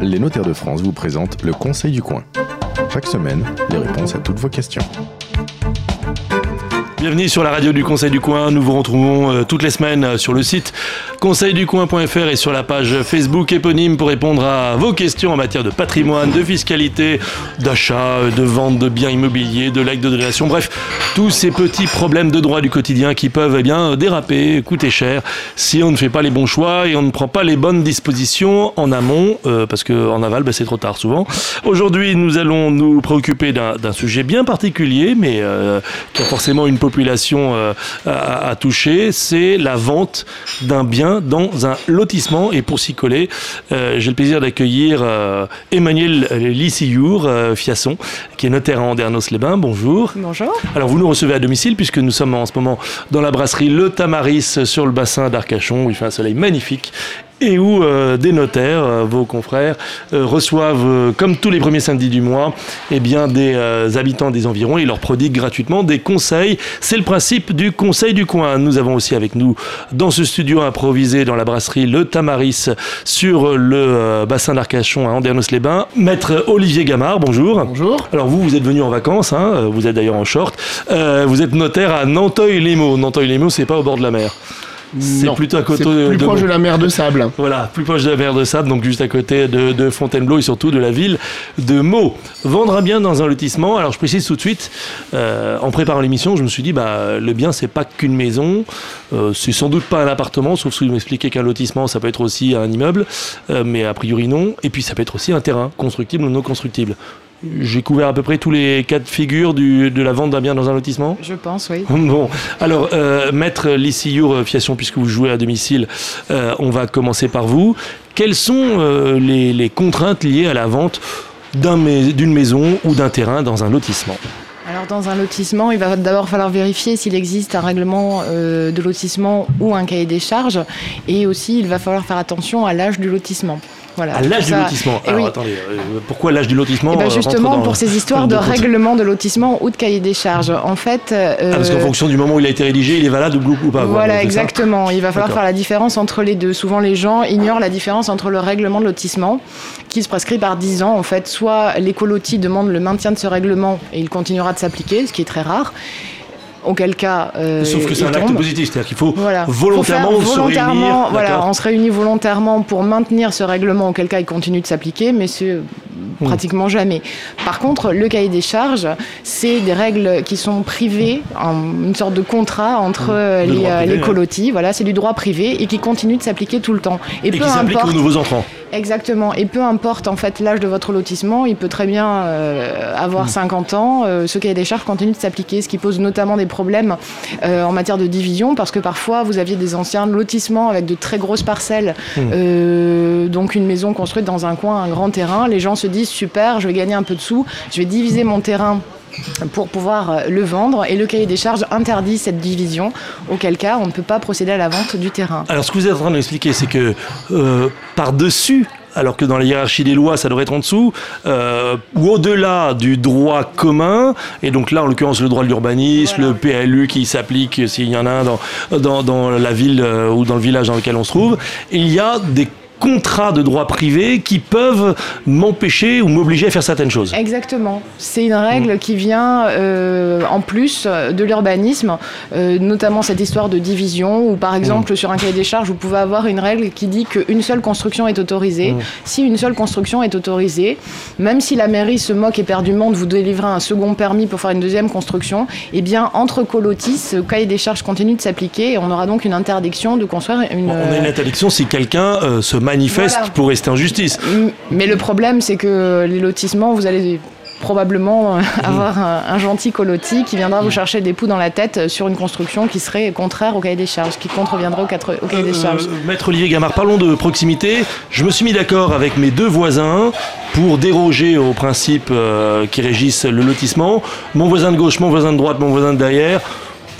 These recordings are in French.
Les notaires de France vous présentent le Conseil du coin. Chaque semaine, les réponses à toutes vos questions. Bienvenue sur la radio du Conseil du Coin. Nous vous retrouvons euh, toutes les semaines euh, sur le site conseilducoin.fr et sur la page Facebook éponyme pour répondre à vos questions en matière de patrimoine, de fiscalité, d'achat, euh, de vente de biens immobiliers, de l'acte de donation. Bref, tous ces petits problèmes de droit du quotidien qui peuvent eh bien, déraper, coûter cher si on ne fait pas les bons choix et on ne prend pas les bonnes dispositions en amont, parce qu'en aval, bah, c'est trop tard souvent. Aujourd'hui, nous allons nous préoccuper d'un sujet bien particulier, mais qui a forcément une population euh, a, touché, c'est la vente d'un bien dans un lotissement. Et pour s'y coller, euh, j'ai le plaisir d'accueillir euh, Emmanuel Lissiour, Fiasson, qui est notaire à Andernos-les-Bains. Bonjour. Bonjour. Alors vous nous recevez à domicile puisque nous sommes en ce moment dans la brasserie Le Tamaris sur le bassin d'Arcachon où il fait un soleil magnifique et où euh, des notaires, euh, vos confrères, euh, reçoivent, comme tous les premiers samedis du mois, eh bien, des habitants des environs et leur prodiguent gratuitement des conseils. C'est le principe du conseil du coin. Nous avons aussi avec nous, dans ce studio improvisé dans la brasserie Le Tamaris, sur le bassin d'Arcachon à Andernos-les-Bains, maître Olivier Gamard. Bonjour. Bonjour. Alors vous, vous êtes venu en vacances, hein, vous êtes d'ailleurs en short. vous êtes notaire à Nanteuil-les-Maux. Nanteuil-les-Maux, c'est pas au bord de la mer. C'est plutôt à côté de, plus proche de la mer de Sable. Voilà, plus proche de la mer de Sable, donc juste à côté de, Fontainebleau et surtout de la ville de Meaux. Vendre un bien dans un lotissement, alors je précise tout de suite, euh, en préparant l'émission, je me suis dit, bah, le bien, c'est pas qu'une maison, euh, c'est sans doute pas un appartement, sauf si vous m'expliquez qu'un lotissement, ça peut être aussi un immeuble, euh, mais a priori non, et puis ça peut être aussi un terrain, constructible ou non constructible. J'ai couvert à peu près tous les cas de figure de la vente d'un bien dans un lotissement Je pense, oui. Bon, alors, euh, Maître Lissiour euh, Fiation, puisque vous jouez à domicile, euh, on va commencer par vous. Quelles sont les, contraintes liées à la vente d'une maison ou d'un terrain dans un lotissement? Alors dans un lotissement, il va d'abord falloir vérifier s'il existe un règlement de lotissement ou un cahier des charges. Et aussi, il va falloir faire attention à l'âge du lotissement. Voilà, à l'âge du lotissement. Eh Alors attendez, euh, pourquoi l'âge du lotissement eh ben, euh, Justement pour ces histoires de, règlement de lotissement ou de cahier des charges. En fait. Euh, ah, parce qu'en fonction du moment où il a été rédigé, il est valable ou pas. Voilà, exactement. Il va falloir faire la différence entre les deux. Souvent, les gens ignorent la différence entre le règlement de lotissement, qui se prescrit par 10 ans. En fait, soit l'écolotie demande le maintien de ce règlement et il continuera de s'appliquer, ce qui est très rare auquel cas. Euh, Sauf que c'est un acte positif, c'est-à-dire qu'il faut volontairement, se réunir. Voilà, on se réunit volontairement pour maintenir ce règlement, auquel cas il continue de s'appliquer, mais c'est hmm. pratiquement jamais. Par contre, le cahier des charges, c'est des règles qui sont privées, une sorte de contrat entre hmm. les, euh, les colotis. Voilà, c'est du droit privé et qui continue de s'appliquer tout le temps. Et, et peu qui s'applique aux nouveaux entrants. Exactement. Et peu importe en fait l'âge de votre lotissement, il peut très bien euh, avoir 50 hmm. ans. Euh, ce cahier des charges continue de s'appliquer, ce qui pose notamment des problèmes euh, en matière de division, parce que parfois vous aviez des anciens lotissements avec de très grosses parcelles, hmm. donc une maison construite dans un coin, un grand terrain. Les gens se disent super, je vais gagner un peu de sous, je vais diviser mon terrain pour pouvoir le vendre et le cahier des charges interdit cette division, auquel cas on ne peut pas procéder à la vente du terrain. Alors ce que vous êtes en train d'expliquer, c'est que euh, par-dessus alors que dans la hiérarchie des lois, ça devrait être en dessous, euh, ou au-delà du droit commun, et donc là, en l'occurrence, le droit de l'urbanisme, le PLU qui s'applique s'il y en a un dans, dans, la ville euh, ou dans le village dans lequel on se trouve, il y a des contrats de droit privé qui peuvent m'empêcher ou m'obliger à faire certaines choses. Exactement. C'est une règle qui vient euh, en plus de l'urbanisme, euh, notamment cette histoire de division, où par exemple sur un cahier des charges, vous pouvez avoir une règle qui dit qu'une seule construction est autorisée. Si une seule construction est autorisée, même si la mairie se moque éperdument de vous délivrer un second permis pour faire une deuxième construction, eh bien entre colotis, ce cahier des charges continue de s'appliquer et on aura donc une interdiction de construire une... On a une interdiction si quelqu'un euh, se manifeste pour rester en justice. Mais le problème, c'est que les lotissements, vous allez probablement euh, avoir un, gentil coloti qui viendra vous chercher des poux dans la tête sur une construction qui serait contraire au cahier des charges, qui contreviendrait au, cahier des euh, charges. Maître Olivier Gamard, parlons de proximité. Je me suis mis d'accord avec mes deux voisins pour déroger aux principes euh, qui régissent le lotissement. Mon voisin de gauche, mon voisin de droite, mon voisin de derrière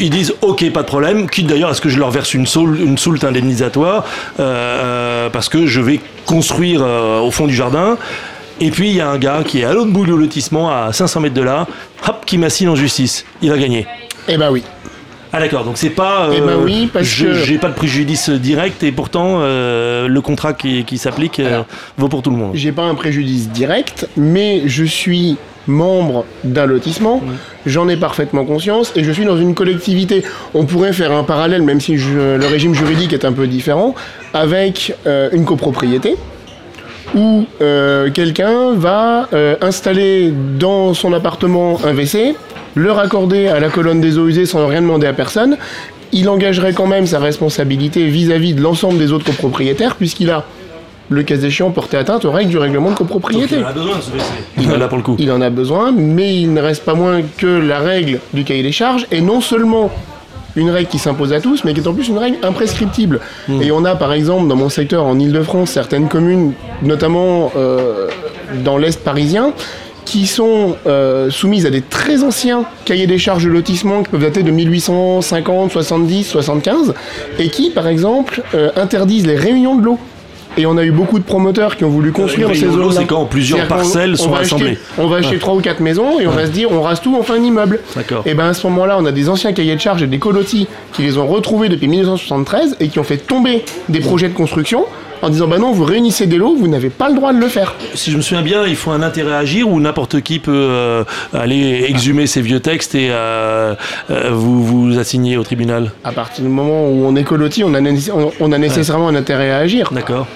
ils disent ok, pas de problème, quitte d'ailleurs à ce que je leur verse une, une soulte indemnisatoire euh, parce que je vais construire euh, au fond du jardin. Et puis il y a un gars qui est à l'autre bout du lotissement, à 500 mètres de là, hop, qui m'assigne en justice. Il va gagner. Eh ben oui. Ah d'accord, donc c'est pas. eh ben oui, parce que j'ai pas de préjudice direct et pourtant le contrat qui, qui s'applique vaut pour tout le monde. J'ai pas un préjudice direct, mais je suis membre d'un lotissement, j'en ai parfaitement conscience et je suis dans une collectivité. On pourrait faire un parallèle, même si le régime juridique est un peu différent, avec une copropriété où euh, quelqu'un va euh, installer dans son appartement un WC, le raccorder à la colonne des eaux usées sans rien demander à personne. Il engagerait quand même sa responsabilité vis-à-vis de l'ensemble des autres copropriétaires, puisqu'il a, le cas échéant, porté atteinte aux règles du règlement de copropriété. il en a besoin ce WC. Il en a pour le coup. Il en a besoin, mais il ne reste pas moins que la règle du cahier des charges, et non seulement une règle qui s'impose à tous, mais qui est en plus une règle imprescriptible. Hmm. Et on a par exemple dans mon secteur en Ile-de-France certaines communes, notamment euh, dans l'Est parisien, qui sont euh, soumises à des très anciens cahiers des charges de lotissement qui peuvent dater de 1850, 70, 75, et qui, par exemple, euh, interdisent les réunions de l'eau. Et on a eu beaucoup de promoteurs qui ont voulu construire ces zones. C'est quand plusieurs parcelles sont assemblées. on va acheter trois ou quatre maisons et on va se dire on rase tout, on fait un immeuble. Et ben à ce moment-là, on a des anciens cahiers de charges et des colotis qui les ont retrouvés depuis 1973 et qui ont fait tomber des projets de construction en disant bah non, vous réunissez des lots, vous n'avez pas le droit de le faire. Si je me souviens bien, il faut un intérêt à agir ou n'importe qui peut euh, aller exhumer ces vieux textes et euh, euh, vous vous assigner au tribunal? À partir du moment où on est colotis, on a, on a nécessairement un intérêt à agir. D'accord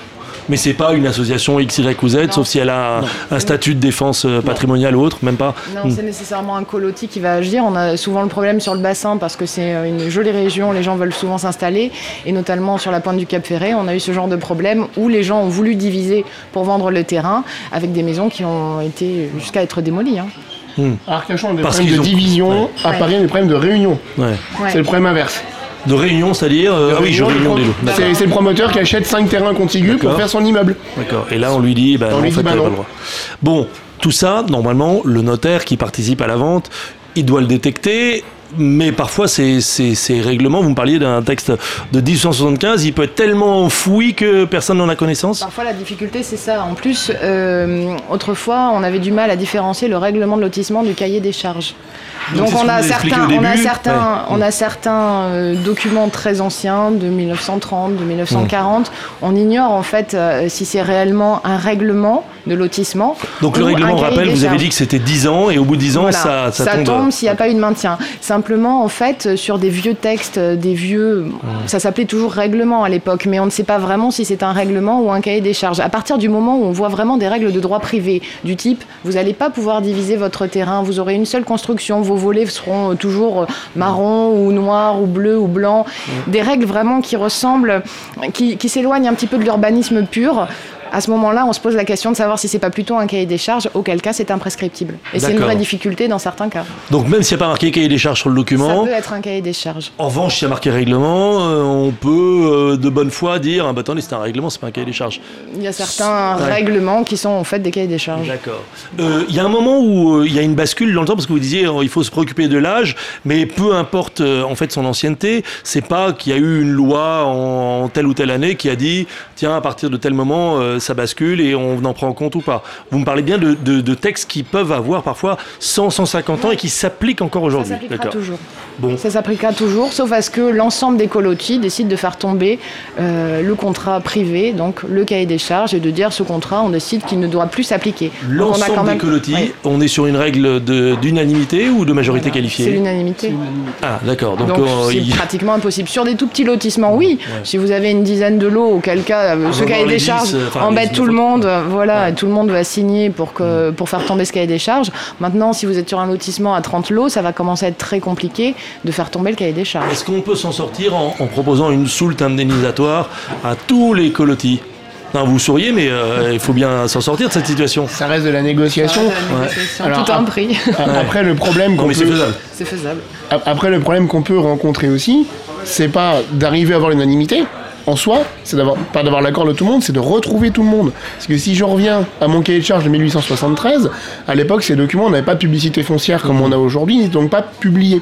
mais c'est pas une association X, Y ou Z, sauf si elle a un, statut de défense euh, patrimoniale ou autre, même pas. Non, hmm. c'est nécessairement un colotis qui va agir. On a souvent le problème sur le bassin parce que c'est euh, une jolie région, les gens veulent souvent s'installer, et notamment sur la pointe du Cap Ferré, on a eu ce genre de problème où les gens ont voulu diviser pour vendre le terrain avec des maisons qui ont été jusqu'à être démolies. Hein. Hmm. a des problèmes de division, à Paris, des problèmes de réunion. C'est le problème inverse. De réunion, c'est-à-dire euh, Ah oui, je réunion des lots. C'est le promoteur qui achète 5 terrains contigus pour faire son immeuble. D'accord. Et là, on lui dit, bah, en fait, bah pas le droit. Bon, tout ça, normalement, le notaire qui participe à la vente, il doit le détecter mais parfois ces, ces, règlements, vous me parliez d'un texte de 1875, il peut être tellement enfoui que personne n'en a connaissance Parfois la difficulté c'est ça. En plus, euh, autrefois on avait du mal à différencier le règlement de lotissement du cahier des charges. Donc, on, a certains, on, a certains, on a certains, documents très anciens de 1930, de 1940. On ignore en fait euh, si c'est réellement un règlement de lotissement. Donc le règlement, rappelle, vous avez dit que c'était 10 ans et au bout de 10 ans, ça, ça, ça, tombe. s'il n'y a pas eu de maintien. Simplement, en fait, sur des vieux textes, des vieux. Ça s'appelait toujours règlement à l'époque, mais on ne sait pas vraiment si c'est un règlement ou un cahier des charges. À partir du moment où on voit vraiment des règles de droit privé, du type vous n'allez pas pouvoir diviser votre terrain, vous aurez une seule construction, vos volets seront toujours marron ou noir ou bleu ou blanc, des règles vraiment qui ressemblent, qui, qui s'éloignent un petit peu de l'urbanisme pur à ce moment-là, on se pose la question de savoir si c'est pas plutôt un cahier des charges, auquel cas c'est imprescriptible. Et c'est une vraie difficulté dans certains cas. Donc même s'il n'y a pas marqué cahier des charges sur le document. Ça peut être un cahier des charges. En revanche, s'il y a marqué règlement, euh, on peut euh, de bonne foi dire ah bah attendez, c'est un règlement, c'est pas un cahier des charges. Il y a certains règlements qui sont en fait des cahiers des charges. D'accord. Euh, il y a un moment où il y a une bascule dans le temps parce que vous disiez il faut se préoccuper de l'âge, mais peu importe en fait son ancienneté, c'est pas qu'il y a eu une loi en, telle ou telle année qui a dit tiens à partir de tel moment ça bascule et on en prend en compte ou pas. Vous me parlez bien de, textes qui peuvent avoir parfois 100, 150 ans et qui s'appliquent encore aujourd'hui. Ça s'appliquera toujours. Bon. Ça s'appliquera toujours, sauf à ce que l'ensemble des colotis décident de faire tomber euh, le contrat privé, donc le cahier des charges, et de dire ce contrat, on décide qu'il ne doit plus s'appliquer. L'ensemble des colotis, on est sur une règle d'unanimité ou de majorité qualifiée C'est l'unanimité. Ah, d'accord. Donc, euh, c'est pratiquement impossible. Sur des tout petits lotissements, oui. Si vous avez une dizaine de lots, auquel cas, euh, ce cahier des charges embête tout le monde, voilà, tout le monde va signer pour, que, pour faire tomber ce cahier des charges. Maintenant, si vous êtes sur un lotissement à 30 lots, ça va commencer à être très compliqué de faire tomber le cahier des charges. Est-ce qu'on peut s'en sortir en, proposant une soulte indemnisatoire à tous les colotis? Non, vous souriez, mais euh, il faut bien s'en sortir de cette situation. Ça reste de la négociation. Tout un prix. Après, le problème qu'on c'est faisable. C'est faisable. Après, le problème qu'on peut rencontrer aussi, c'est pas d'arriver à avoir l'unanimité, en soi, c'est d'avoir, pas d'avoir l'accord de tout le monde, c'est de retrouver tout le monde. Parce que si je reviens à mon cahier de charge de 1873, à l'époque, ces documents n'avaient pas de publicité foncière comme on a aujourd'hui, donc pas publiés.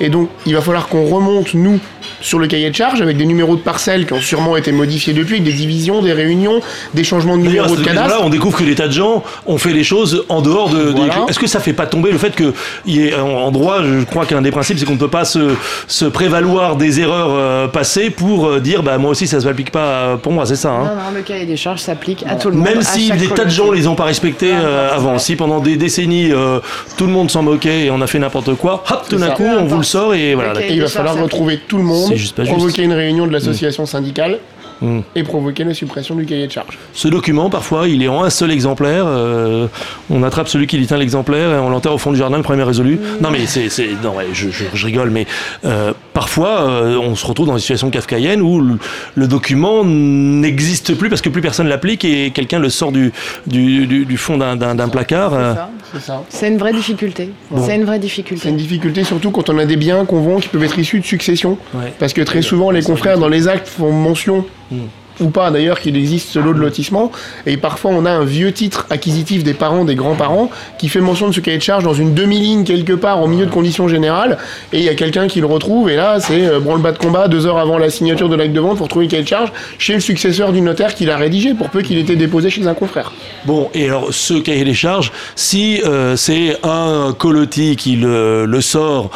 Et donc, il va falloir qu'on remonte, nous, sur le cahier de charge avec des numéros de parcelles qui ont sûrement été modifiés depuis, avec des divisions, des réunions, des changements de numéros de cadastre. occasion-là, on découvre que des tas de gens ont fait les choses en dehors de. des-. Est-ce que ça fait pas tomber le fait que y ait, en droit, je crois qu'un des principes, c'est qu'on ne peut pas se, se prévaloir des erreurs euh, passées pour euh, dire, bah moi aussi, ça se m'applique pas euh, pour moi, c'est ça. hein Non, non, le cahier des charges s'applique à tout le monde. Même si des tas de gens les ont pas respectés euh, avant, si pendant des décennies euh, tout le monde s'en moquait et on a fait n'importe quoi, hop, tout d'un coup on vous le sort et voilà. Et il va falloir retrouver tout le monde, C'est juste pas juste. provoquer une réunion de l'association syndicale Mm. et provoquer la suppression du cahier de charge. Ce document, parfois, il est en un seul exemplaire. euh, on attrape celui qui détient l'exemplaire et on l'enterre au fond du jardin, le premier résolu. Non, mais c'est, c'est- non, ouais, je, je- je rigole, mais euh, parfois, euh, on se retrouve dans une situation kafkaïenne où le, le document n'existe plus parce que plus personne l'applique et quelqu'un le sort du, du, du- du fond d'un, d'un- d'un placard. euh. C'est ça. C'est ça. C'est une vraie difficulté. C'est une vraie difficulté. C'est une difficulté surtout quand on a des biens qu'on vend qui peuvent être issus de succession. Ouais. Parce que très souvent, les confrères dans les actes font mention, Mm. Ou pas d'ailleurs, qu'il existe ce lot de lotissement. Et parfois, on a un vieux titre acquisitif des parents, des grands-parents, qui fait mention de ce cahier de charge dans une demi-ligne quelque part, au milieu de conditions générales. Et il y a quelqu'un qui le retrouve, et là, c'est euh, branle-bas de combat, deux heures avant la signature de l'acte de vente, pour trouver le cahier de charge chez le successeur du notaire qui l'a rédigé, pour peu qu'il ait été déposé chez un confrère. Bon, et alors ce cahier des charges, si euh, c'est un colotis qui le sort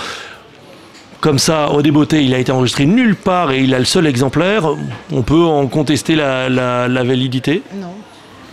comme ça, au débeauté, il a été enregistré nulle part et il a le seul exemplaire, on peut en contester la, la- la validité? Non.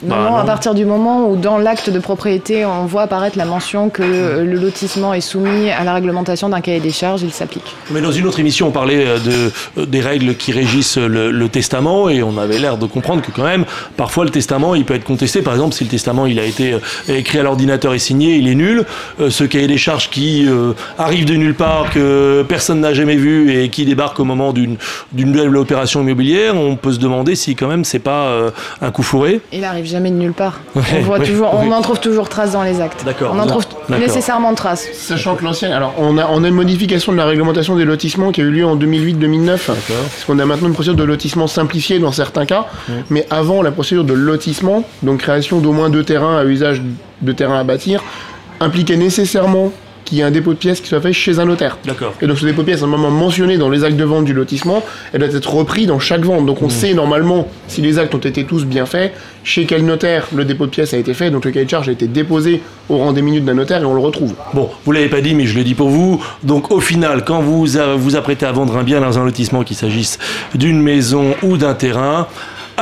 Non, Bah, non, à partir du moment où dans l'acte de propriété, on voit apparaître la mention que euh, le lotissement est soumis à la réglementation d'un cahier des charges, il s'applique. Mais dans une autre émission, on parlait euh, de, euh, des règles qui régissent le, le testament et on avait l'air de comprendre que quand même, parfois le testament, il peut être contesté. Par exemple, si le testament, il a été écrit à l'ordinateur et signé, il est nul. Ce cahier des charges qui euh, arrive de nulle part, que personne n'a jamais vu et qui débarque au moment d'une d'une nouvelle opération immobilière, on peut se demander si quand même c'est pas euh, un coup fourré. Il arrive jamais de nulle part. Ouais, on, voit ouais, toujours, oui. on en trouve toujours trace dans les actes. D'accord. On en trouve nécessairement trace. Sachant que l'ancienne, alors on a, on a une modification de la réglementation des lotissements qui a eu lieu en 2008-2009, parce qu'on a maintenant une procédure de lotissement simplifiée dans certains cas, mais avant la procédure de lotissement, donc création d'au moins deux terrains à usage de terrain à bâtir, impliquait nécessairement qu'il y ait un dépôt de pièces qui soit fait chez un notaire. D'accord. Et donc ce dépôt de pièces, à un moment mentionné dans les actes de vente du lotissement, elle doit être repris dans chaque vente. Donc on sait normalement si les actes ont été tous bien faits, chez quel notaire le dépôt de pièces a été fait, donc le cahier de charge a été déposé au rang des minutes d'un notaire et on le retrouve. Bon, vous l'avez pas dit, mais je le dis pour vous. Donc, au final, quand vous vous apprêtez à vendre un bien dans un lotissement, qu'il s'agisse d'une maison ou d'un terrain,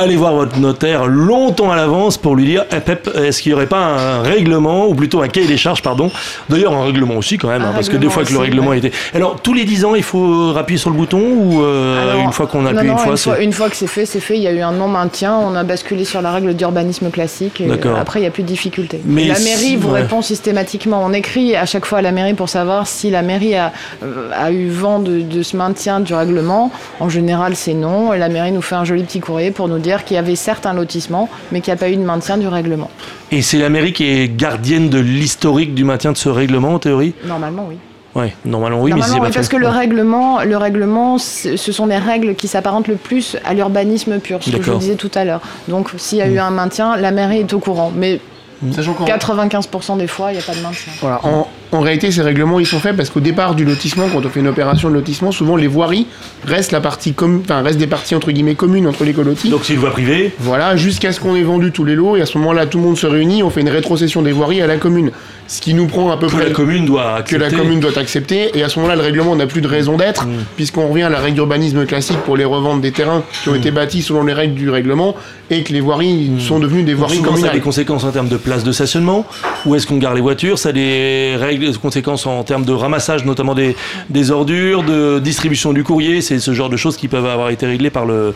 allez voir votre notaire longtemps à l'avance pour lui dire, Eh, est-ce qu'il n'y aurait pas un règlement, ou plutôt un cahier des charges, pardon? D'ailleurs, un règlement aussi quand même, hein, parce que des fois que le règlement ouais. été... Alors, tous les 10 ans, il faut appuyer sur le bouton, ou euh, Alors, une fois qu'on appuie non, une fois, une, fois, une fois que c'est fait, c'est fait. Il y a eu un non-maintien, on a basculé sur la règle d'urbanisme classique. Et après, il n'y a plus de difficulté. Mais la mairie vous ouais. répond systématiquement. On écrit à chaque fois à la mairie pour savoir si la mairie a, euh, a eu vent de, de ce maintien du règlement. En général, c'est non. Et la mairie nous fait un joli petit courrier pour nous dire qu'il y avait certes un lotissement, mais qu'il n'y a pas eu de maintien du règlement. Et c'est la mairie qui est gardienne de l'historique du maintien de ce règlement, en théorie? Normalement, oui. Ouais, normalement oui, mais Normalement, c'est oui, pas parce fait. que le règlement, le règlement, ce sont des règles qui s'apparentent le plus à l'urbanisme pur, ce que je vous disais tout à l'heure. Donc, s'il y a eu un maintien, la mairie est au courant. Mais Sachant qu'en 95% des fois, il n'y a pas de maintien. Voilà. En, en réalité, ces règlements, ils sont faits parce qu'au départ du lotissement, quand on fait une opération de lotissement, souvent les voiries restent la partie enfin, restent des parties entre guillemets communes entre les colotis. Donc c'est une voie privée, Voilà, jusqu'à ce qu'on ait vendu tous les lots et à ce moment-là, tout le monde se réunit, on fait une rétrocession des voiries à la commune, ce qui nous prend à peu que près la commune doit que la commune doit accepter et à ce moment-là, le règlement n'a plus de raison d'être. Mm. puisqu'on revient à la règle d'urbanisme classique pour les reventes des terrains qui ont été bâtis selon les règles du règlement et que les voiries sont devenues des voiries souvent, ça a communales. des conséquences en termes de place de stationnement, où est-ce qu'on gare les voitures, ça a des règles, des conséquences en termes de ramassage, notamment des, des ordures, de distribution du courrier, c'est ce genre de choses qui peuvent avoir été réglées par le,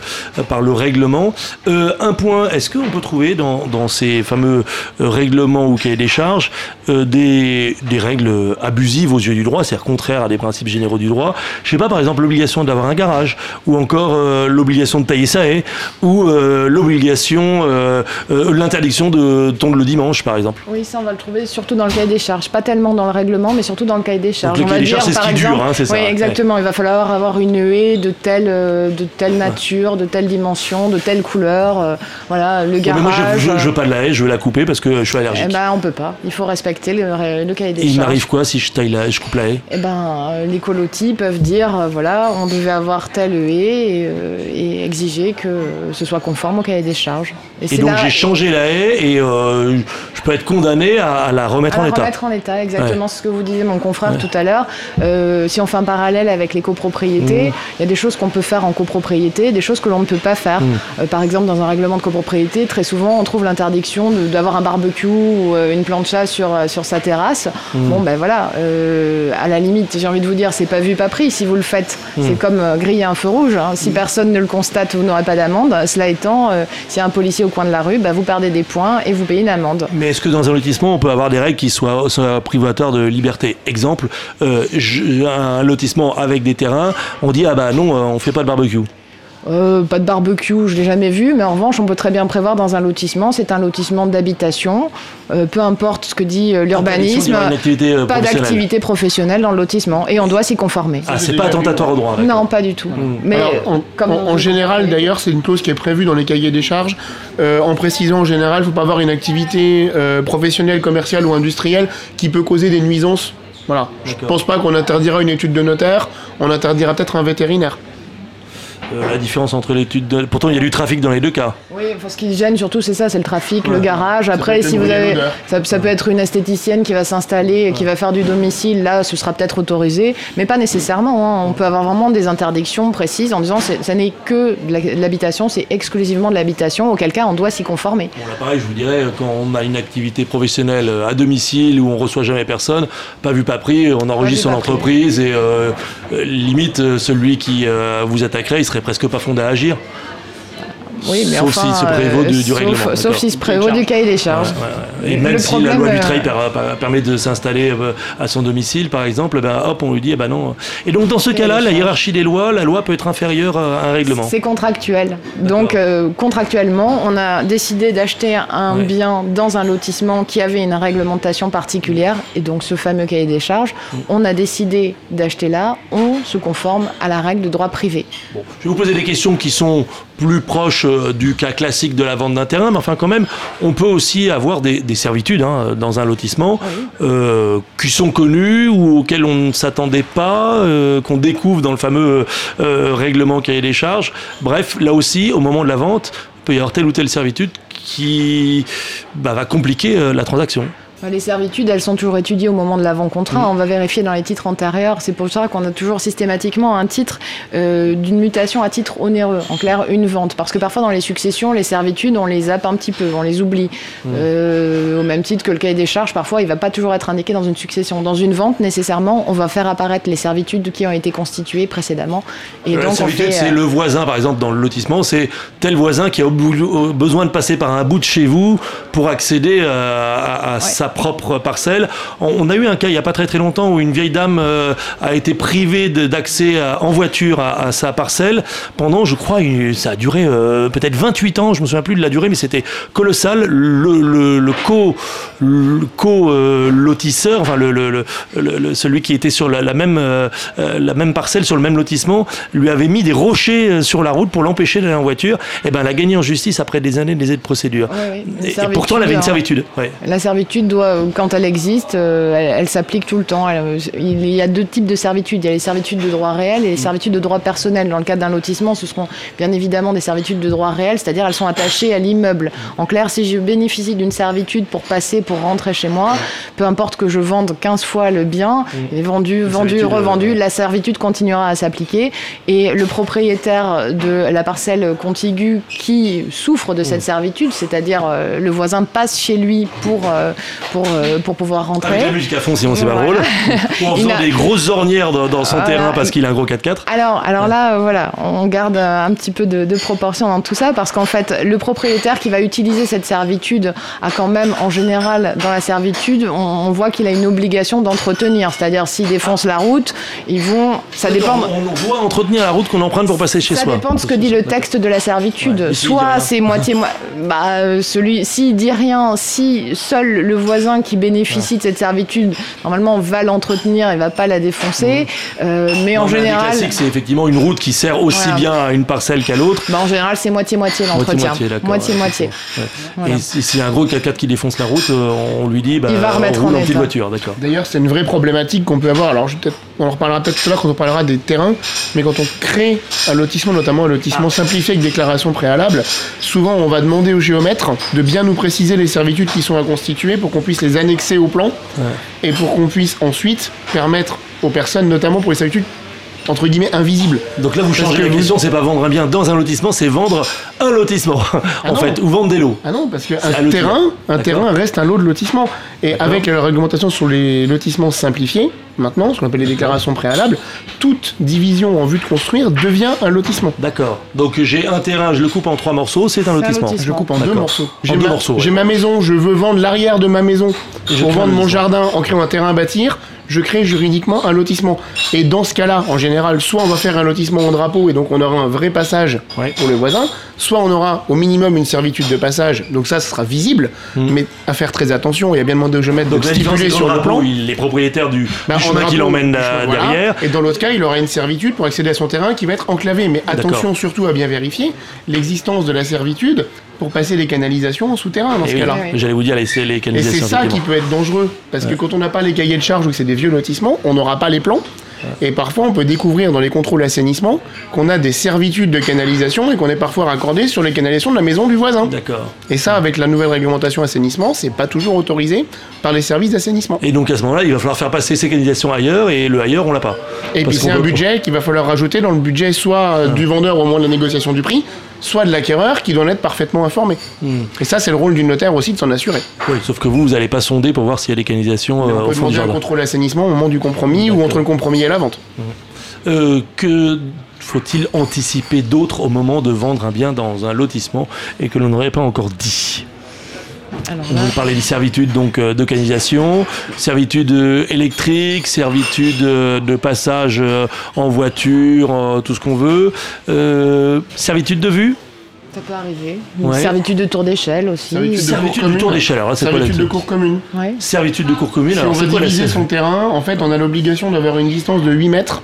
par le règlement. Euh, un point, est-ce qu'on peut trouver dans, dans ces fameux euh, règlements ou cahiers des charges euh, des, des règles abusives aux yeux du droit, c'est-à-dire contraires à des principes généraux du droit? Je sais pas, par exemple, l'obligation d'avoir un garage, ou encore euh, l'obligation de tailler sa haie, ou l'obligation l'obligation, euh, euh, l'interdiction de tondre le dimanche, par exemple. Oui, ça, on va le trouver surtout dans le cahier des charges. Pas tellement dans le règlement, mais surtout dans le cahier des charges. Donc, le cahier des charges, c'est ce qui dure, hein, c'est ça Oui, exactement. Il va falloir avoir une haie de telle, de telle nature, de telle dimension, de telle couleur. voilà, le garage. mais moi, je, je, veux pas de la haie, je veux la couper parce que je suis allergique. Eh ben, on peut pas. Il faut respecter le, le cahier des Et charges. il m'arrive quoi si je taille la haie, je coupe la haie? Eh ben, les colotis peuvent dire, voilà, on devait avoir telle haie et, et exiger que ce soit conforme au cahier des charges. Et, et donc j'ai changé la haie et euh, je peux être condamné à, à la remettre à en la état. remettre en état, exactement ouais. ce que vous disiez mon confrère ouais. tout à l'heure. Euh, si on fait un parallèle avec les copropriétés, il mmh. y a des choses qu'on peut faire en copropriété, des choses que l'on ne peut pas faire. Mmh. Euh, par exemple, dans un règlement de copropriété, très souvent on trouve l'interdiction d'avoir un barbecue ou euh, une plancha sur, sur sa terrasse. Mmh. Bon, ben voilà, euh, à la limite, j'ai envie de vous dire, c'est pas vu, pas pris si vous le faites. C'est comme griller un feu rouge. Hein. Si personne ne le constate, vous n'aurez pas d'amende. Cela étant, s'il y a un policier au coin de la rue, bah, vous perdez des points et vous payez une amende. Mais est-ce que dans un lotissement, on peut avoir des règles qui soient, soient privatoires de liberté? Exemple, euh, un lotissement avec des terrains, on dit ah bah non, on fait pas de barbecue. Euh, pas de barbecue, je l'ai jamais vu, mais en revanche, on peut très bien prévoir dans un lotissement, c'est un lotissement d'habitation, euh, peu importe ce que dit euh, l'urbanisme, pas d'activité professionnelle dans le lotissement, et on doit s'y conformer. Ah, c'est pas attentatoire au droit Non, pas du tout. Mmh. Mais Alors, en, comme en, en général, d'ailleurs, c'est une clause qui est prévue dans les cahiers des charges, en précisant en général, il ne faut pas avoir une activité professionnelle, commerciale ou industrielle qui peut causer des nuisances. Voilà. Je ne pense pas qu'on interdira une étude de notaire, on interdira peut-être un vétérinaire. Euh, la différence entre l'étude de... Pourtant, il y a du trafic dans les deux cas. Oui, enfin, ce qui gêne surtout, c'est ça, c'est le trafic, ouais. le garage. Après, si vous avez... Ça, ça, peut être une esthéticienne qui va s'installer et qui va faire du domicile. Là, ce sera peut-être autorisé, mais pas nécessairement. Hein. On peut avoir vraiment des interdictions précises en disant ça n'est que de l'habitation, c'est exclusivement de l'habitation, auquel cas on doit s'y conformer. Bon, là, pareil, je vous dirais, quand on a une activité professionnelle à domicile où on reçoit jamais personne, pas vu, pas pris, on enregistre son entreprise et euh, limite, celui qui euh, vous attaquerait, il presque pas fondé à agir. Oui, mais sauf enfin, s'il se prévaut du, du sauf, règlement. Sauf s'il se prévaut du cahier des charges. Ouais, ouais. Et même le si problème, la loi du travail euh... permet de s'installer à son domicile, par exemple, ben, hop, on lui dit, eh ben non. Et donc, dans ce cas-là, la hiérarchie des lois, la loi peut être inférieure à un règlement. C'est contractuel. Donc, euh, contractuellement, on a décidé d'acheter un ouais. bien dans un lotissement qui avait une réglementation particulière, et donc ce fameux cahier des charges. Mm. On a décidé d'acheter là, on se conforme à la règle de droit privé. Bon. Je vais vous poser des questions qui sont plus proches du cas classique de la vente d'un terrain, mais enfin quand même, on peut aussi avoir des, des servitudes hein, dans un lotissement oui. euh, qui sont connues ou auxquelles on ne s'attendait pas, euh, qu'on découvre dans le fameux euh, règlement cahier des charges. Bref, là aussi, au moment de la vente, il peut y avoir telle ou telle servitude qui bah, va compliquer euh, la transaction. Les servitudes, elles sont toujours étudiées au moment de l'avant-contrat. Mmh. On va vérifier dans les titres antérieurs. C'est pour ça qu'on a toujours systématiquement un titre euh, d'une mutation à titre onéreux. En clair, une vente. Parce que parfois, dans les successions, les servitudes, on les zappe un petit peu, on les oublie. Mmh. Euh, au même titre que le cahier des charges, parfois, il ne va pas toujours être indiqué dans une succession. Dans une vente, nécessairement, on va faire apparaître les servitudes qui ont été constituées précédemment. Et donc, servitude, c'est euh... le voisin, par exemple, dans le lotissement. C'est tel voisin qui a besoin de passer par un bout de chez vous pour accéder à, à ouais. sa propre parcelle. On a eu un cas il n'y a pas très très longtemps où une vieille dame euh, a été privée d'accès en voiture à, à, sa parcelle pendant, je crois, une, ça a duré euh, peut-être 28 ans, je me souviens plus de la durée, mais c'était colossal. Le, le, le co, le co euh, lotisseur, enfin le, le, celui qui était sur la, la même euh, la même parcelle, sur le même lotissement, lui avait mis des rochers sur la route pour l'empêcher d'aller en voiture. Et ben, elle a gagné en justice après des années des aides de procédure. Et, et, pourtant, elle avait une servitude. Ouais. La servitude doit quand elle existe, euh, elle, elle s'applique tout le temps. Elle, il y a deux types de servitudes. Il y a les servitudes de droit réel et les servitudes de droit personnel. Dans le cadre d'un lotissement, ce seront bien évidemment des servitudes de droit réel, c'est-à-dire elles sont attachées à l'immeuble. En clair, si je bénéficie d'une servitude pour passer, pour rentrer chez moi, peu importe que je vende 15 fois le bien, et vendu, vendu, revendu, la servitude continuera à s'appliquer. Et le propriétaire de la parcelle contiguë qui souffre de cette servitude, c'est-à-dire euh, le voisin passe chez lui pour, euh, pour, euh, pour pouvoir rentrer. Avec la musique à fond, sinon c'est pas drôle. Ou en faisant a- des grosses ornières dans, dans son Voilà. terrain parce qu'il a un gros 4x4. Alors, alors là, euh, voilà, on garde euh, un petit peu de, de proportion dans tout ça parce qu'en fait, le propriétaire qui va utiliser cette servitude a quand même, en général, dans la servitude, on, on voit qu'il a une obligation d'entretenir. C'est-à-dire, s'il défonce la route, ils vont. Ça dépend. On, on doit entretenir la route qu'on emprunte pour passer chez Ça soi. dépend de ce que dit le texte de la servitude. Ouais. Soit c'est moitié moi bah euh, celui s'il dit rien, si seul le voisin qui bénéficie de cette servitude normalement va l'entretenir et va pas la défoncer, Euh, mais Non, en mais général classiques, c'est effectivement une route qui sert aussi Voilà. bien à une parcelle qu'à l'autre. bah, en général c'est moitié moitié l'entretien. Moitié-moitié, ouais. Voilà. Et si s'il y a un gros 4x4 qui défonce la route, euh, on lui dit bah, Il va remettre roule en en petite voiture, d'accord. D'ailleurs, c'est une vraie problématique qu'on peut avoir. Alors, je vais peut-être- on en reparlera peut-être tout à l'heure quand on parlera des terrains, mais quand on crée un lotissement, notamment un lotissement simplifié avec déclaration préalable, souvent on va demander au géomètre de bien nous préciser les servitudes qui sont à constituer pour qu'on puisse les annexer au plan et pour qu'on puisse ensuite permettre aux personnes, notamment pour les servitudes entre guillemets invisibles. Donc là, vous changez la question, c'est pas vendre un bien dans un lotissement, c'est vendre un lotissement, en non. fait, ou vendre des lots. Ah non, parce qu'un terrain, un terrain reste un lot de lotissement. Et avec la réglementation sur les lotissements simplifiés, maintenant, ce qu'on appelle les déclarations préalables, toute division en vue de construire devient un lotissement. D'accord. Donc j'ai un terrain, je le coupe en trois morceaux, c'est un un lotissement. Je coupe en deux morceaux. J'ai ma, morceaux, ouais. j'ai ma maison, je veux vendre l'arrière de ma maison je pour vendre mon jardin en créant un terrain à bâtir. Je crée juridiquement un lotissement. Et dans ce cas-là, en général, soit on va faire un lotissement en drapeau et donc on aura un vrai passage Ouais. pour le voisin, soit on aura au minimum une servitude de passage. Donc ça, ce sera visible, mais à faire très attention et à bien demander au géomètre Hmm. Donc de stipuler que sur le plan. il est propriétaire du, Bah, du qui euh, voilà. Et dans l'autre cas, il aura une servitude pour accéder à son terrain qui va être enclavé. Mais attention surtout à bien vérifier l'existence de la servitude pour passer les canalisations en souterrain dans Et ce oui, cas-là. J'allais vous dire les, les Et c'est canalisations. ça qui peut être dangereux. Parce que quand on n'a pas les cahiers de charges ou que c'est des vieux lotissements, on n'aura pas les plans. Et parfois, on peut découvrir dans les contrôles assainissement qu'on a des servitudes de canalisation et qu'on est parfois raccordé sur les canalisations de la maison du voisin. D'accord. Et ça, avec la nouvelle réglementation assainissement, c'est pas toujours autorisé par les services d'assainissement. Et donc à ce moment-là, il va falloir faire passer ces canalisations ailleurs et le ailleurs, on l'a pas. Et Parce puis c'est un budget qu'il va falloir rajouter dans le budget soit du vendeur au moment de la négociation du prix, soit de l'acquéreur qui doit en être parfaitement informé. Hmm. Et ça, c'est le rôle du notaire aussi de s'en assurer. Oui, sauf que vous, vous n'allez pas sonder pour voir s'il y a des canalisations Mais euh, on au peut fond demander un contrôle assainissement au moment du compromis ou entre le compromis et la vente. Euh, que faut-il anticiper d'autre au moment de vendre un bien dans un lotissement et que l'on n'aurait pas encore dit? Alors là, Vous parlez des servitudes donc euh, de canalisation, servitude euh, électrique, servitude euh, de passage euh, en voiture, euh, tout ce qu'on veut, euh, servitude de vue, ça peut arriver. Une Ouais. servitude de tour d'échelle aussi. Servitude de servitude cour du tour d'échelle. Alors là, c'est quoi Servitude de cours commune. Ouais. servitude de cours commune Si Alors on c'est veut quoi la diviser son terrain, en fait, on a l'obligation d'avoir une distance de 8 mètres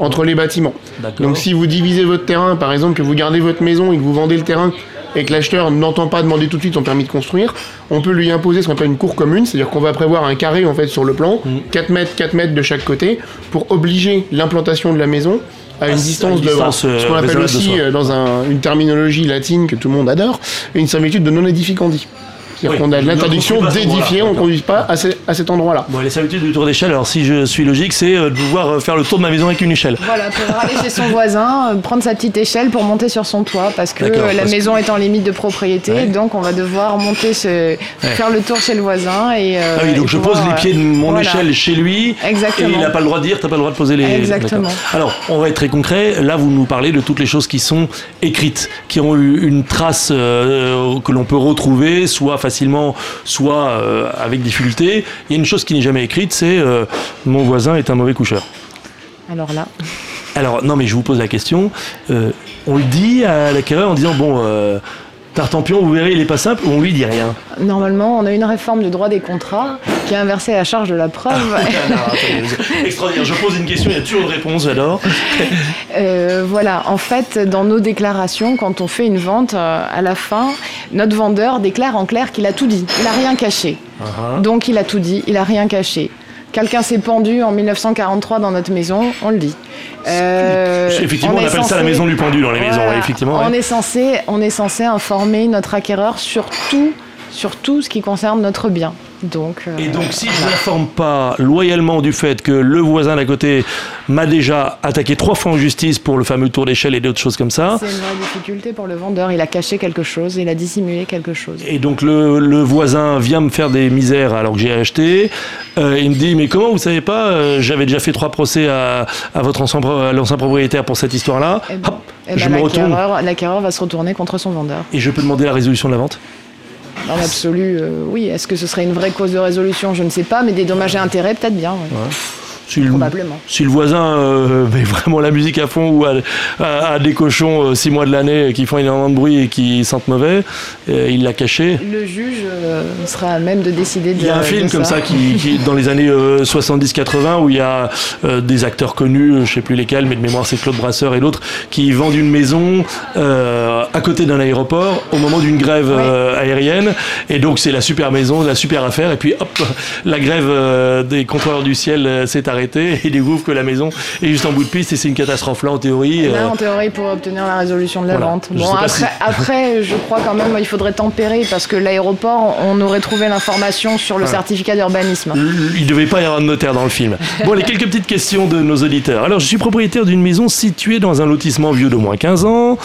entre les bâtiments. Donc si vous divisez votre terrain, par exemple, que vous gardez votre maison et que vous vendez le terrain et que l'acheteur n'entend pas demander tout de suite son permis de construire, on peut lui imposer ce qu'on appelle une cour commune, c'est-à-dire qu'on va prévoir un carré en fait sur le plan, Mm. 4 mètres, 4 mètres de chaque côté, pour obliger l'implantation de la maison à une À distance une de ce euh, qu'on appelle raisonnable de aussi euh, dans un- une terminologie latine que tout le monde adore, une servitude de non édificandi. C'est-à-dire Oui, qu'on a l'interdiction d'édifier, on ne conduise pas à, ce- à cet endroit-là. Bon, les servitudes du tour d'échelle, alors si je suis logique, c'est euh, de pouvoir euh, faire le tour de ma maison avec une échelle. Voilà, pouvoir aller chez son voisin, euh, prendre sa petite échelle pour monter sur son toit, parce que la parce que- maison est en limite de propriété, Ouais. donc on va devoir monter, ce... faire le tour chez le voisin et. euh, Ah oui, donc et je pouvoir, pose les pieds de mon voilà. échelle chez lui. Exactement. Et il n'a pas le droit de dire, t'as pas le droit de poser les. Exactement. Alors, on va être très concret. Là, vous nous parlez de toutes les choses qui sont écrites, qui ont eu une trace euh, que l'on peut retrouver, soit facilement, soit euh, avec difficulté. Il y a une chose qui n'est jamais écrite, c'est euh, mon voisin est un mauvais coucheur. Alors là, Alors, non, mais je vous pose la question. Euh, on le dit à l'acquéreur en disant bon. Tartampion, vous verrez, il est pas simple, ou on lui dit rien. normalement, on a une réforme du droit des contrats qui a inversé la charge de la preuve. Non, attendez, vous- Extraordinaire. Je pose une question, il y a toujours une réponse, j'adore. Euh, voilà, en fait, dans nos déclarations, quand on fait une vente, euh, à la fin, notre vendeur déclare en clair qu'il a tout dit. Il n'a rien caché. Uh-huh. Donc il a tout dit, il a rien caché. Quelqu'un s'est pendu en 1943 dans notre maison, on le dit. Euh, Effectivement, on, appelle ça la maison du pendu dans les maisons, Voilà. ouais, effectivement. On est censé, on est censé informer notre acquéreur sur tout sur tout ce qui concerne notre bien. Donc, euh, Et donc, si je ne m'informe pas loyalement du fait que le voisin d'à côté m'a déjà attaqué trois fois en justice pour le fameux tour d'échelle et d'autres choses comme ça, c'est une vraie difficulté pour le vendeur. Il a caché quelque chose, il a dissimulé quelque chose. et donc le, le voisin vient me faire des misères alors que j'ai acheté, euh, il me dit mais comment vous savez pas, euh, j'avais déjà fait trois procès à, à votre ancien, propriétaire pour cette histoire-là, Eh ben, Hop, eh je ben, me retourne l'acquéreur va se retourner contre son vendeur. et je peux demander la résolution de la vente? Dans l'absolu, euh, oui. Est-ce que ce serait une vraie cause de résolution? Je ne sais pas, mais des dommages et intérêts, peut-être bien. Si le, Probablement. si le voisin euh, met vraiment la musique à fond ou a, a- a des cochons euh, six mois de l'année qui font énormément de bruit et qui sentent mauvais, euh, il l'a caché. Le juge euh, sera à même de décider de Il y a un film comme ça qui, qui- dans les années euh, 70-80 où il y a euh, des acteurs connus, euh, je sais plus lesquels, mais de mémoire c'est Claude Brasseur et d'autres, qui vendent une maison euh, à côté d'un aéroport au moment d'une grève euh, aérienne. Et donc c'est la super maison, la super affaire. Et puis hop, la grève euh, des contrôleurs du ciel euh, s'est arrêtée et ils découvrent que la maison est juste en bout de piste et c'est une catastrophe là en théorie. Là, euh, en théorie, pour obtenir la résolution de la Voilà. vente. Bon, après, si- après, je crois quand même il faudrait tempérer parce que l'aéroport, on aurait trouvé l'information sur le certificat d'urbanisme. Il ne devait pas y avoir de notaire dans le film. Bon, les quelques petites questions de nos auditeurs. Alors, je suis propriétaire d'une maison située dans un lotissement vieux d'au moins 15 ans.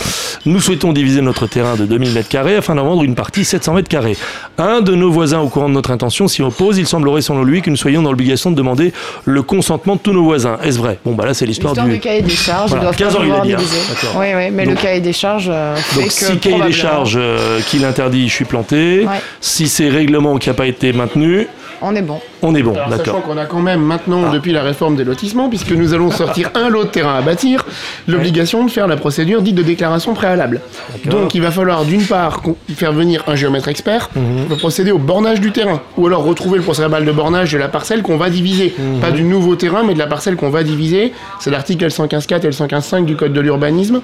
Nous souhaitons diviser notre terrain de 2000 m2 afin d'en vendre une partie 700 m2. Un de nos voisins, au courant de notre intention, s'y oppose. Il semblerait, selon lui, que nous soyons dans l'obligation de demander le consentement de tous nos voisins. Est-ce vrai? Bon, bah là, c'est l'histoire du. du cahier des charges, Voilà, ils doivent 15 pas ans, il a dit, hein. Oui, oui, mais Donc- le cahier des charges euh, fait Donc, que si cahier des charges euh, qui l'interdit, je suis planté. Ouais. Si c'est règlement qui n'a pas été maintenu, on est bon. on est bon. Alors, sachant D'accord. qu'on a quand même maintenant, depuis la réforme des lotissements, puisque nous allons sortir un lot de terrain à bâtir, l'obligation de faire la procédure dite de déclaration préalable. Donc il va falloir d'une part faire venir un géomètre expert pour procéder au bornage du terrain, ou alors retrouver le procès-verbal de bornage de la parcelle qu'on va diviser. Pas du nouveau terrain, mais de la parcelle qu'on va diviser. C'est l'article L115.4 et L115.5 du Code de l'urbanisme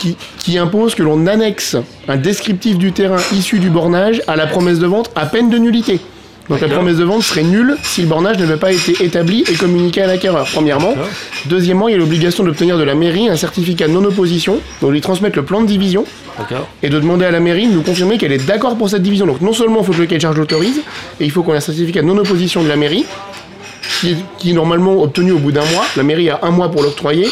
qui, qui impose que l'on annexe un descriptif du terrain issu du bornage à la promesse de vente à peine de nullité. Donc la promesse de vente serait nulle si le bornage n'avait pas été établi et communiqué à l'acquéreur, premièrement. Deuxièmement, il y a l'obligation d'obtenir de la mairie un certificat de non-opposition, donc lui transmettre le plan de division, et de demander à la mairie de nous confirmer qu'elle est d'accord pour cette division. Donc non seulement il faut que le cahier de charge l'autorise, et il faut qu'on ait un certificat de non-opposition de la mairie, qui est, qui est normalement obtenu au bout d'un mois. La mairie a un mois pour l'octroyer,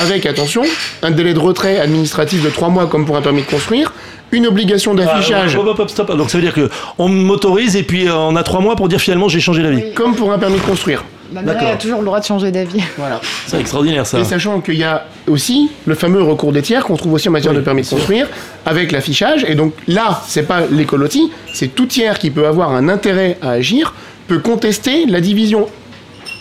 avec, attention, un délai de retrait administratif de trois mois comme pour un permis de construire, une obligation d'affichage Ah, hop, hop, hop, stop. Donc ça veut dire que on m'autorise et puis euh, on a trois mois pour dire finalement j'ai changé d'avis. Oui. comme pour un permis de construire. La mairie a toujours le droit de changer d'avis. Voilà. C'est extraordinaire ça. Et sachant qu'il y a aussi le fameux recours des tiers qu'on trouve aussi en matière Oui, de permis de sûr. construire, avec l'affichage. Et donc là, c'est pas l'écolotie, c'est tout tiers qui peut avoir un intérêt à agir, peut contester la division.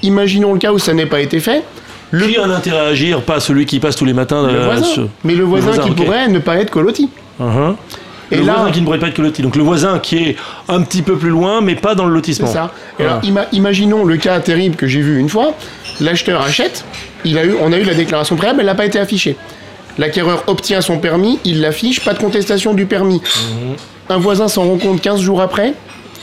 Imaginons le cas où ça n'ait pas été fait. Le, Qui a un intérêt à agir Pas celui qui passe tous les matins. le euh, voisin, mais le voisin, voisin, qui pourrait ne pas être colotis. Uh-huh. Et le là, voisin qui ne pourrait pas être loti. Donc le voisin qui est un petit peu plus loin, mais pas dans le c'est lotissement. ça. Et Voilà. alors, ima- imaginons le cas terrible que j'ai vu une fois. L'acheteur achète, il a eu, on a eu la déclaration préalable, elle n'a pas été affichée. L'acquéreur obtient son permis, il l'affiche, pas de contestation du permis. Mhm. Un voisin s'en rend compte 15 jours après,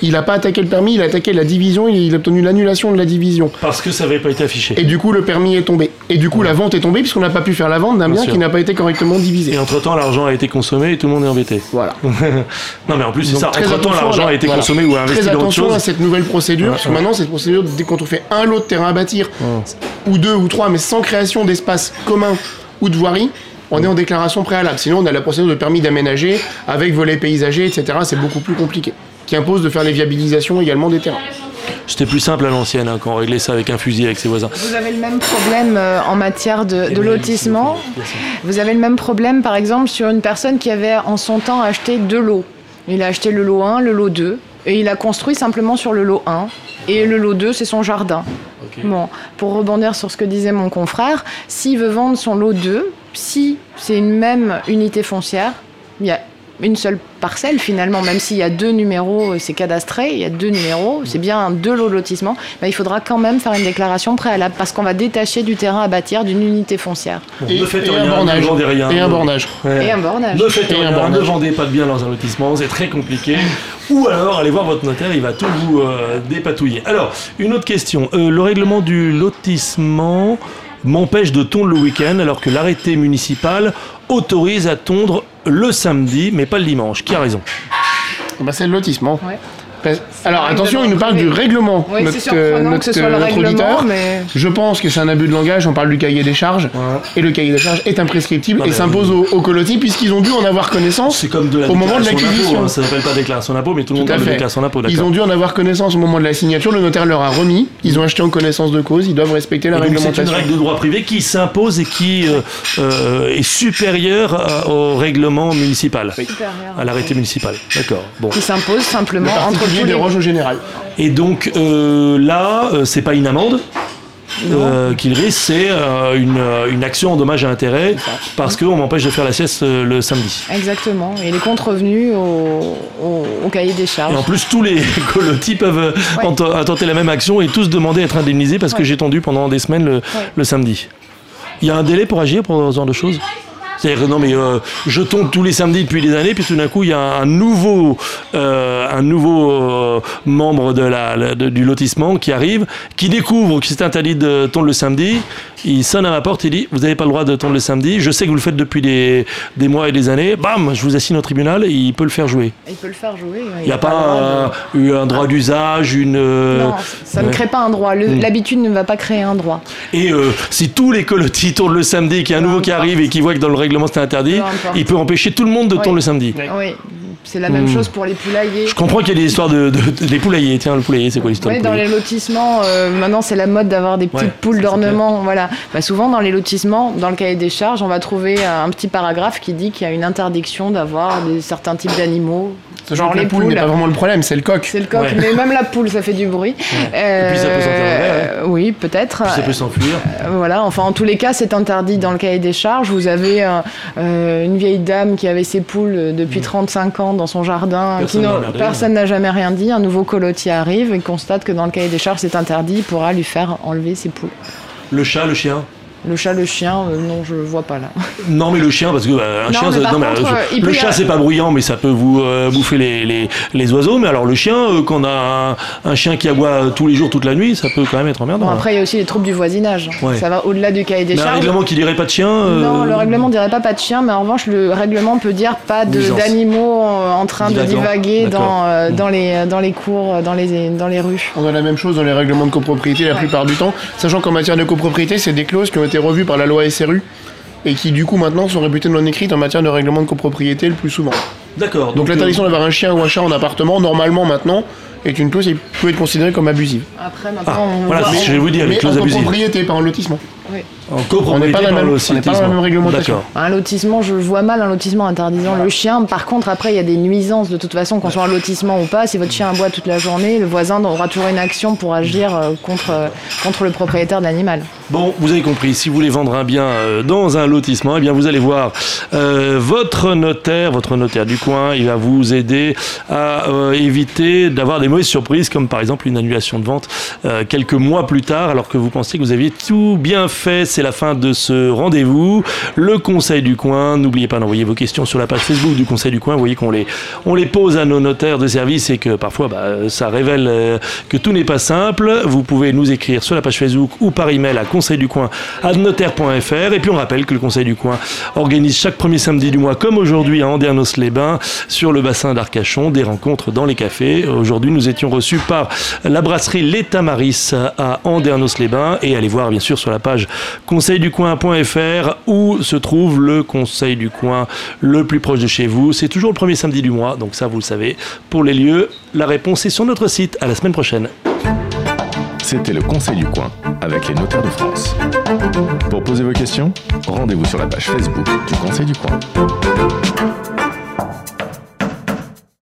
il n'a pas attaqué le permis, il a attaqué la division, il a obtenu l'annulation de la division. Parce que ça n'avait pas été affiché. Et du coup, le permis est tombé. Et du coup, la vente est tombée puisqu'on n'a pas pu faire la vente d'un Bien qui n'a pas été correctement divisé. Et entre-temps, l'argent a été consommé et tout le monde est embêté. Voilà. non, mais en plus, c'est ça. Entre-temps, l'argent a été voilà. consommé ou investi Très dans autre attention à cette nouvelle procédure, parce que ouais. maintenant, cette procédure, dès qu'on fait un lot de terrain à bâtir, ou deux ou trois, mais sans création d'espace commun ou de voirie, on est en déclaration préalable. Sinon, on a la procédure de permis d'aménager avec volet paysager, etc. C'est beaucoup plus compliqué. Qui impose de faire les viabilisations également des terrains. C'était plus simple à l'ancienne hein, quand on réglait ça avec un fusil avec ses voisins. Vous avez le même problème euh, en matière de, de lotissement. Vous avez le même problème, par exemple, sur une personne qui avait en son temps acheté deux lots. Il a acheté le lot 1, le lot 2, et il a construit simplement sur le lot 1. Et le lot 2, c'est son jardin. Bon, pour rebondir sur ce que disait mon confrère, s'il veut vendre son lot 2, si c'est une même unité foncière, il y a une seule parcelle finalement, même s'il y a deux numéros, euh, c'est cadastré, il y a deux numéros, c'est bien deux lots de lotissement, bah, il faudra quand même faire une déclaration préalable parce qu'on va détacher du terrain à bâtir d'une unité foncière. Bon, Et, ne faites et rien, un bornage. ne vendez rien. Et un bornage. Ouais. Et un bornage. Ne faites Et un rien, bornage. ne vendez pas de bien dans un lotissement, c'est très compliqué. Ou alors allez voir votre notaire, il va tout vous euh, dépatouiller. Alors, une autre question. Euh, le règlement du lotissement m'empêche de tondre le week-end alors que l'arrêté municipal autorise à tondre le samedi mais pas le dimanche. Qui a raison? Bah, c'est le lotissement. Ouais. Alors attention, il nous parle du règlement. Oui, c'est surprenant que ce soit le notre règlement, auditeur. mais- Je pense que c'est un abus de langage. On parle du cahier des charges. Et le cahier des charges est imprescriptible Non, et s'impose aux, aux colotis puisqu'ils ont dû en avoir connaissance C'est comme de la au moment de l'acquisition. hein. Ça s'appelle pas déclaration d'impôt, mais tout le monde parle de fait. déclaration d'impôt, Ils ont dû en avoir connaissance au moment de la signature. Le notaire leur a remis. Ils ont acheté en connaissance de cause. Ils doivent respecter la Et donc, c'est une réglementation. règle de droit privé qui s'impose et qui euh, euh, est supérieure à- au règlement municipal, à l'arrêté municipal. D'accord. Bon. Qui s'impose Le simplement entre au général. Et donc euh, là, euh, c'est pas une amende. euh, qu'il risque, c'est euh, une, une action en dommage à intérêt parce qu'on m'empêche de faire la sieste euh, le samedi. Exactement. Et les comptes revenus au, au, au cahier des charges. Et en plus, tous les colotis peuvent Ouais. ent- tenter la même action et tous demander à être indemnisés parce que j'ai tendu pendant des semaines le, le samedi. Il y a un délai pour agir pour ce genre de choses? C'est-à-dire, non mais euh, je tombe tous les samedis depuis des années, puis tout d'un coup il y a un nouveau, euh, un nouveau euh, membre de la, la- de- du lotissement qui arrive, qui découvre que c'est interdit de tondre le samedi. Il sonne à ma porte, il dit vous n'avez pas le droit de tondre le samedi. Je sais que vous le faites depuis des, des mois et des années. Bam, je vous assigne au tribunal et il peut le faire jouer. Il peut le faire jouer. Il n'y a pas un, eu un droit d'usage, une. Non, ça ne crée pas un droit. Le- Mm. L'habitude ne va pas créer un droit. Et si tous les colotis tournent le samedi, qu'il y a un nouveau qui arrive et qui voit que dans le règlement c'est interdit, il peut empêcher tout le monde de Oui. tourner le samedi. Oui, c'est la même Mm. chose pour les poulaillers. Je comprends qu'il y a des histoires de, de- de- des poulaillers. Tiens, le poulailler, c'est quoi l'histoire Oui, du dans les lotissements, euh, maintenant c'est la mode d'avoir des petites Ouais, poules d'ornement. Voilà. Bah, souvent dans les lotissements, dans le cahier des charges, on va trouver euh, un petit paragraphe qui dit qu'il y a une interdiction d'avoir certains types d'animaux. Genre que la les poule n'est pas vraiment le problème, c'est le coq. C'est le coq, Ouais. mais même la poule, ça fait du bruit. Et puis ça peut Euh, Oui, peut-être. Puis ça peut s'enfuir. Euh, Voilà, enfin en tous les cas, c'est interdit dans le cahier des charges. Vous avez euh, euh, une vieille dame qui avait ses poules euh, depuis 35 ans dans son jardin. Personne n'a personne n'a jamais rien dit. Un nouveau colotier arrive et constate que dans le cahier des charges, c'est interdit. Il pourra lui faire enlever ses poules. Le chat, le chien? Le chat, le chien, euh, non, je vois pas là. Non, mais le chien, parce que bah, un Non, chien, mais ça- par contre, euh, il le peut y chat, avoir- c'est pas bruyant, mais ça peut vous euh, bouffer les, les, les oiseaux. Mais alors le chien, euh, quand on a un, un chien qui aboie tous les jours, toute la nuit, ça peut quand même être emmerdant. Bon, hein. après, il y a aussi les troubles du voisinage. Ouais. Ça va au-delà du cahier des mais un charges. règlement qui dirait pas de chien. euh, Non, le règlement dirait pas pas de chien, mais en revanche, le règlement peut dire pas de- Nuisance. d'animaux euh, en train de Divagant. divaguer D'accord. dans, euh, dans, les, dans les cours, euh, dans les, dans les rues. On a la même chose dans les règlements de copropriété la Ouais. plupart du temps, sachant qu'en matière de copropriété, c'est des clauses qui ont été revues par la loi SRU et qui du coup maintenant sont réputées non écrites en matière de règlement de copropriété le plus souvent. D'accord. Donc, l'interdiction d'avoir un chien ou un chat en appartement, normalement maintenant, est une clause qui peut être considérée comme abusive. Après, Ah, maintenant, on voilà, c'est ce que je vais vous dire, les Mais en clauses abusives. copropriété, pas en lotissement. En On n'est copropriété pas on n'est pas dans la même réglementation. D'accord. Un lotissement, je vois mal un lotissement interdisant le chien. Par contre, après, il y a des nuisances de toute façon, qu'on soit un lotissement ou pas. Si votre chien aboie toute la journée, le voisin aura toujours une action pour agir euh, contre, euh, contre le propriétaire de l'animal. Bon, vous avez compris, si vous voulez vendre un bien euh, dans un lotissement, eh bien vous allez voir euh, votre notaire, votre notaire du coin, il va vous aider à euh, éviter d'avoir des surprises, comme par exemple une annulation de vente euh, quelques mois plus tard, alors que vous pensiez que vous aviez tout bien fait. C'est la fin de ce rendez-vous. Le Conseil du coin, n'oubliez pas d'envoyer vos questions sur la page Facebook du Conseil du coin. Vous voyez qu'on les, on les pose à nos notaires de service et que parfois bah, ça révèle euh, que tout n'est pas simple. Vous pouvez nous écrire sur la page Facebook ou par email à conseil du coin notaire.fr. Et puis on rappelle que le Conseil du coin organise chaque premier samedi du mois, comme aujourd'hui à Andernos-les-Bains, sur le bassin d'Arcachon, des rencontres dans les cafés. Aujourd'hui, nous étions reçus par la brasserie L'État Maris à Andernos-les-Bains. Et allez voir bien sûr sur la page conseilducoin.fr où se trouve le Conseil du coin le plus proche de chez vous. C'est toujours le premier samedi du mois, donc ça vous le savez. Pour les lieux, la réponse est sur notre site. À la semaine prochaine. C'était le Conseil du coin avec les notaires de France. Pour poser vos questions, rendez-vous sur la page Facebook du Conseil du coin.